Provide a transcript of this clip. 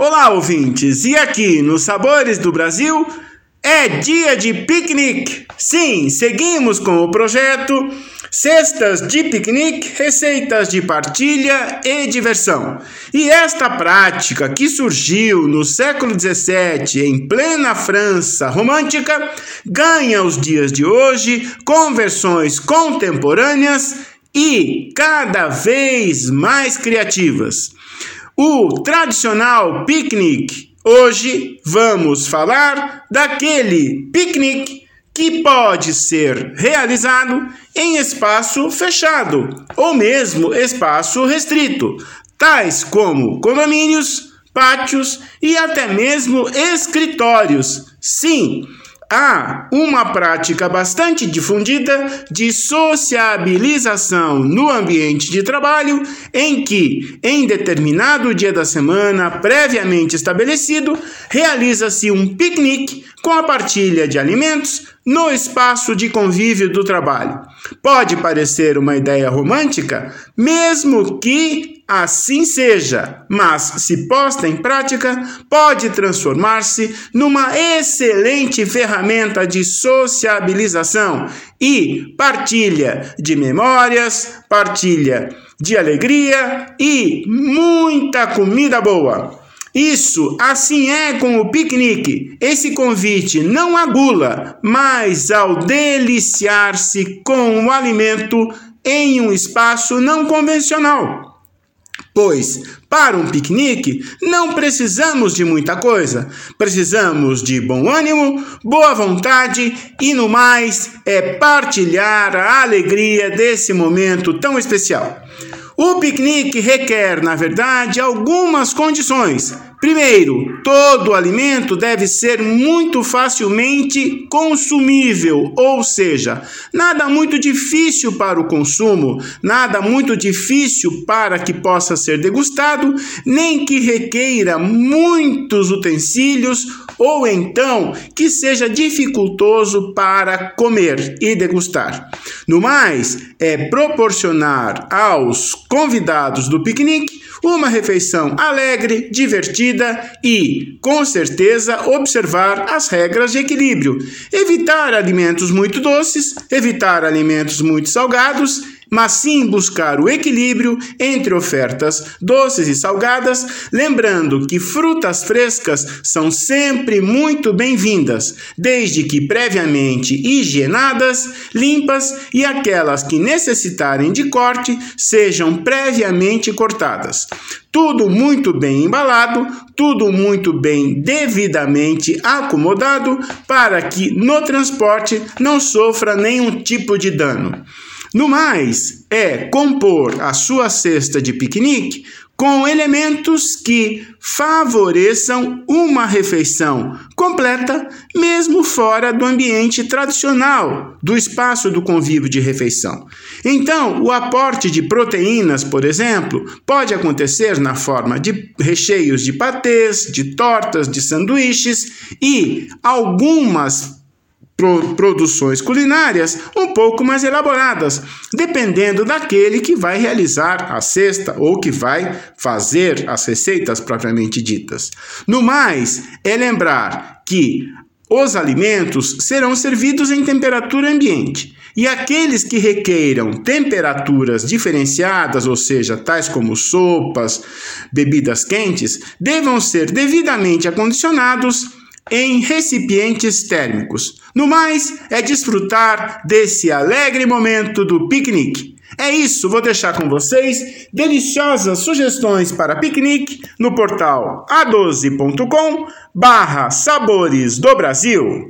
Olá, ouvintes! E aqui nos Sabores do Brasil é dia de piquenique. Sim, seguimos com o projeto Cestas de piquenique, receitas de partilha e diversão. E esta prática que surgiu no século XVII em plena França romântica ganha os dias de hoje com versões contemporâneas e cada vez mais criativas. O tradicional piquenique. Hoje vamos falar daquele piquenique que pode ser realizado em espaço fechado ou mesmo espaço restrito, tais como condomínios, pátios e até mesmo escritórios. Sim, há uma prática bastante difundida de sociabilização no ambiente de trabalho, em que, em determinado dia da semana previamente estabelecido, realiza-se um piquenique com a partilha de alimentos no espaço de convívio do trabalho. Pode parecer uma ideia romântica, mesmo que assim seja, mas se posta em prática, pode transformar-se numa excelente ferramenta de sociabilização e partilha de memórias, partilha de alegria e muita comida boa. Isso, assim é com o piquenique. Esse convite não a gula, mas ao deliciar-se com o alimento em um espaço não convencional. Pois, para um piquenique, não precisamos de muita coisa. Precisamos de bom ânimo, boa vontade e, no mais, é partilhar a alegria desse momento tão especial. O piquenique requer, na verdade, algumas condições Primeiro, todo alimento deve ser muito facilmente consumível, ou seja, nada muito difícil para o consumo, nada muito difícil para que possa ser degustado, nem que requeira muitos utensílios ou então que seja dificultoso para comer e degustar. No mais, é proporcionar aos convidados do piquenique uma refeição alegre, divertida e, com certeza, observar as regras de equilíbrio. Evitar alimentos muito doces, evitar alimentos muito salgados mas sim buscar o equilíbrio entre ofertas doces e salgadas, lembrando que frutas frescas são sempre muito bem-vindas, desde que previamente higienadas, limpas e aquelas que necessitarem de corte sejam previamente cortadas. Tudo muito bem embalado, tudo muito bem devidamente acomodado para que no transporte não sofra nenhum tipo de dano. No mais, é compor a sua cesta de piquenique com elementos que favoreçam uma refeição completa, mesmo fora do ambiente tradicional do espaço do convívio de refeição. Então, o aporte de proteínas, por exemplo, pode acontecer na forma de recheios de patês, de tortas, de sanduíches e algumas produções culinárias um pouco mais elaboradas, dependendo daquele que vai realizar a cesta ou que vai fazer as receitas propriamente ditas. No mais, é lembrar que os alimentos serão servidos em temperatura ambiente. E aqueles que requeiram temperaturas diferenciadas, ou seja, tais como sopas, bebidas quentes, devam ser devidamente acondicionados em recipientes térmicos. No mais, é desfrutar desse alegre momento do piquenique. É isso, vou deixar com vocês deliciosas sugestões para piquenique no portal a12.com barra Sabores do Brasil.